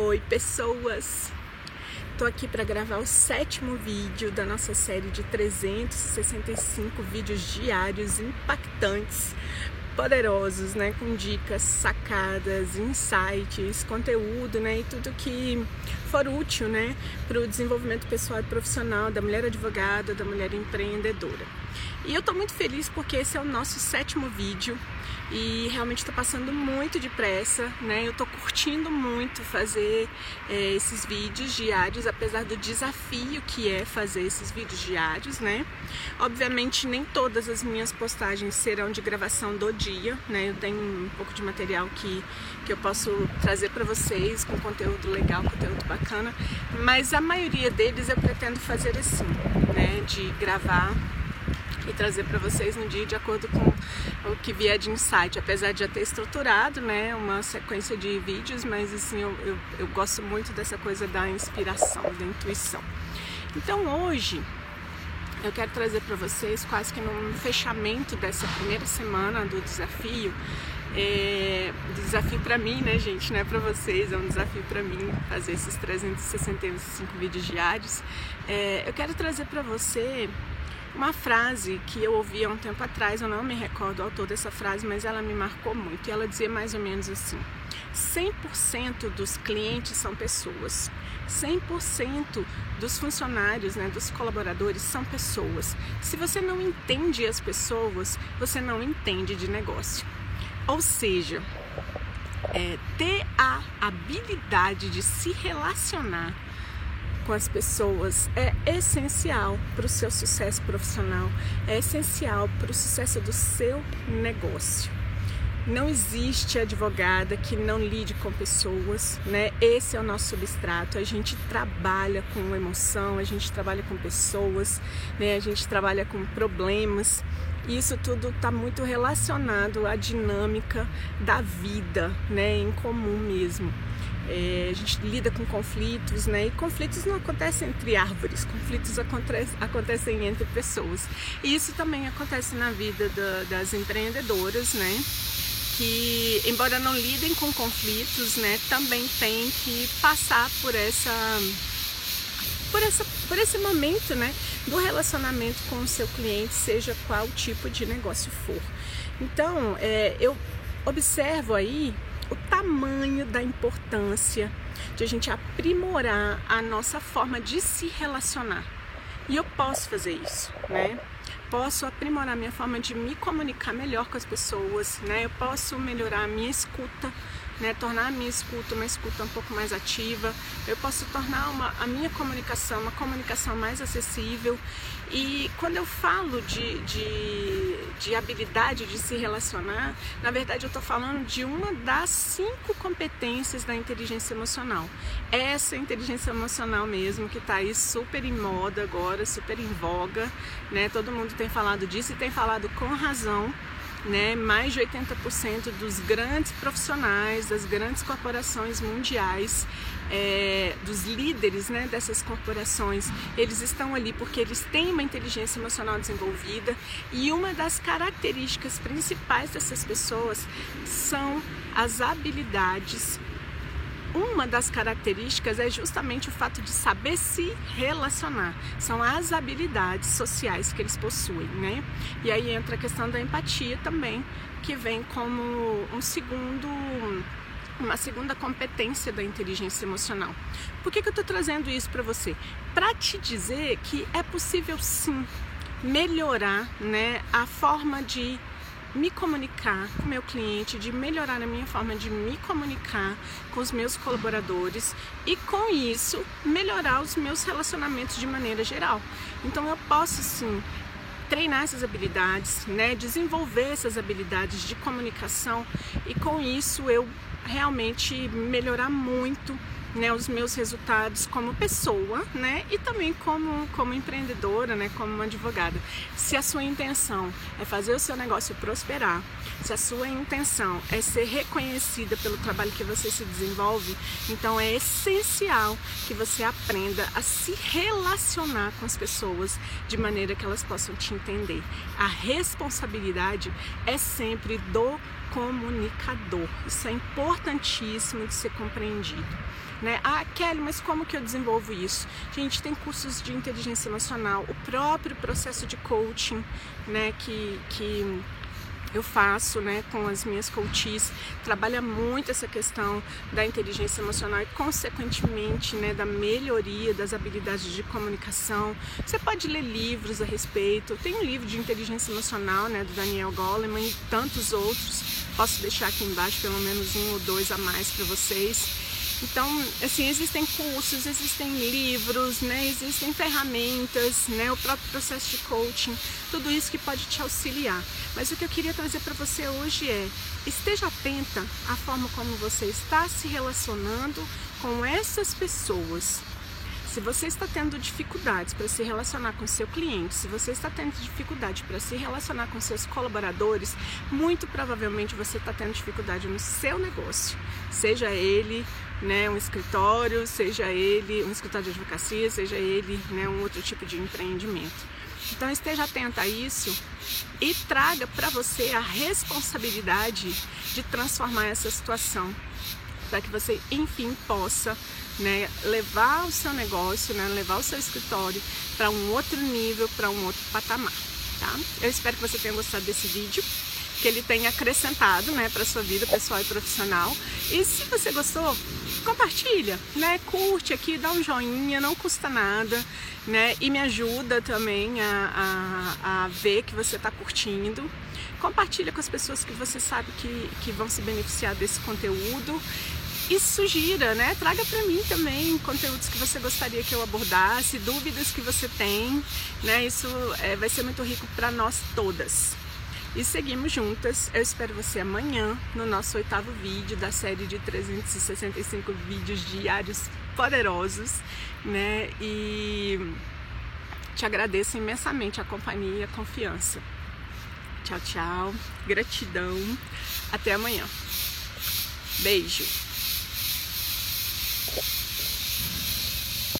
Oi, pessoas! Tô aqui para gravar o sétimo vídeo da nossa série de 365 vídeos diários impactantes, poderosos, né, com dicas, sacadas, insights, conteúdo, né, e tudo que for útil, né, para o desenvolvimento pessoal e profissional da mulher advogada, da mulher empreendedora. E eu tô muito feliz porque esse é o nosso sétimo vídeo e realmente está passando muito depressa, né? Eu estou curtindo muito fazer é, esses vídeos diários, apesar do desafio que é fazer esses vídeos diários, né? Obviamente nem todas as minhas postagens serão de gravação do dia, né? Eu tenho um pouco de material que, que eu posso trazer para vocês com conteúdo legal, conteúdo bacana, mas a maioria deles eu pretendo fazer assim, né? De gravar e trazer para vocês no dia de acordo com o que vier de insight, apesar de já ter estruturado, né, uma sequência de vídeos, mas assim, eu, eu, eu gosto muito dessa coisa da inspiração, da intuição. Então hoje eu quero trazer para vocês, quase que no fechamento dessa primeira semana do desafio, é, desafio para mim, né, gente? Não é para vocês, é um desafio para mim fazer esses 365 vídeos diários. É, eu quero trazer para você uma frase que eu ouvi há um tempo atrás, eu não me recordo o autor dessa frase, mas ela me marcou muito. E ela dizia mais ou menos assim: 100% dos clientes são pessoas. 100% dos funcionários, né, dos colaboradores são pessoas. Se você não entende as pessoas, você não entende de negócio. Ou seja, é, ter a habilidade de se relacionar com as pessoas é essencial para o seu sucesso profissional, é essencial para o sucesso do seu negócio. Não existe advogada que não lide com pessoas, né? Esse é o nosso substrato. A gente trabalha com emoção, a gente trabalha com pessoas, né? A gente trabalha com problemas. Isso tudo está muito relacionado à dinâmica da vida, né? Em comum mesmo. É, a gente lida com conflitos, né? E conflitos não acontecem entre árvores, conflitos acontecem, acontecem entre pessoas. E isso também acontece na vida da, das empreendedoras, né? Que, embora não lidem com conflitos, né, também tem que passar por essa por, essa, por esse momento né, do relacionamento com o seu cliente, seja qual tipo de negócio for. Então, é, eu observo aí o tamanho da importância de a gente aprimorar a nossa forma de se relacionar. E eu posso fazer isso, né? Posso aprimorar minha forma de me comunicar melhor com as pessoas, né? Eu posso melhorar a minha escuta, né, tornar a minha escuta uma escuta um pouco mais ativa, eu posso tornar uma, a minha comunicação uma comunicação mais acessível. E quando eu falo de, de, de habilidade de se relacionar, na verdade eu estou falando de uma das cinco competências da inteligência emocional. Essa inteligência emocional mesmo, que está aí super em moda agora, super em voga, né? Todo mundo tem falado disso e tem falado com razão né, mais de 80% dos grandes profissionais, das grandes corporações mundiais, é, dos líderes né, dessas corporações, eles estão ali porque eles têm uma inteligência emocional desenvolvida e uma das características principais dessas pessoas são as habilidades uma das características é justamente o fato de saber se relacionar. São as habilidades sociais que eles possuem, né? E aí entra a questão da empatia também, que vem como um segundo uma segunda competência da inteligência emocional. Por que, que eu estou trazendo isso para você? Para te dizer que é possível sim melhorar né, a forma de me comunicar com meu cliente, de melhorar a minha forma de me comunicar com os meus colaboradores e com isso melhorar os meus relacionamentos de maneira geral. Então eu posso sim treinar essas habilidades, né, desenvolver essas habilidades de comunicação e com isso eu realmente melhorar muito né, os meus resultados como pessoa, né, e também como, como empreendedora, né, como uma advogada. Se a sua intenção é fazer o seu negócio prosperar, se a sua intenção é ser reconhecida pelo trabalho que você se desenvolve, então é essencial que você aprenda a se relacionar com as pessoas de maneira que elas possam te entender. A responsabilidade é sempre do comunicador. Isso é importantíssimo de ser compreendido. Né? Ah, Kelly, mas como que eu desenvolvo isso? Gente, tem cursos de inteligência emocional, o próprio processo de coaching, né, que, que eu faço né, com as minhas coaches, trabalha muito essa questão da inteligência emocional e, consequentemente, né, da melhoria das habilidades de comunicação. Você pode ler livros a respeito. Tem um livro de inteligência emocional né, do Daniel Goleman e tantos outros. Posso deixar aqui embaixo pelo menos um ou dois a mais para vocês então, assim, existem cursos, existem livros, né? Existem ferramentas, né? O próprio processo de coaching, tudo isso que pode te auxiliar. Mas o que eu queria trazer para você hoje é: esteja atenta à forma como você está se relacionando com essas pessoas. Se você está tendo dificuldades para se relacionar com seu cliente, se você está tendo dificuldade para se relacionar com seus colaboradores, muito provavelmente você está tendo dificuldade no seu negócio, seja ele né, um escritório, seja ele um escritório de advocacia, seja ele né, um outro tipo de empreendimento. Então esteja atenta a isso e traga para você a responsabilidade de transformar essa situação, para que você enfim possa né, levar o seu negócio, né, levar o seu escritório para um outro nível, para um outro patamar. Tá? Eu espero que você tenha gostado desse vídeo, que ele tenha acrescentado né, para sua vida pessoal e profissional. E se você gostou, compartilha, né? Curte aqui, dá um joinha, não custa nada, né? E me ajuda também a, a, a ver que você está curtindo. Compartilha com as pessoas que você sabe que, que vão se beneficiar desse conteúdo e sugira, né? Traga para mim também conteúdos que você gostaria que eu abordasse, dúvidas que você tem, né? Isso é, vai ser muito rico para nós todas. E seguimos juntas. Eu espero você amanhã no nosso oitavo vídeo da série de 365 vídeos diários poderosos, né? E te agradeço imensamente a companhia e a confiança. Tchau, tchau. Gratidão. Até amanhã. Beijo.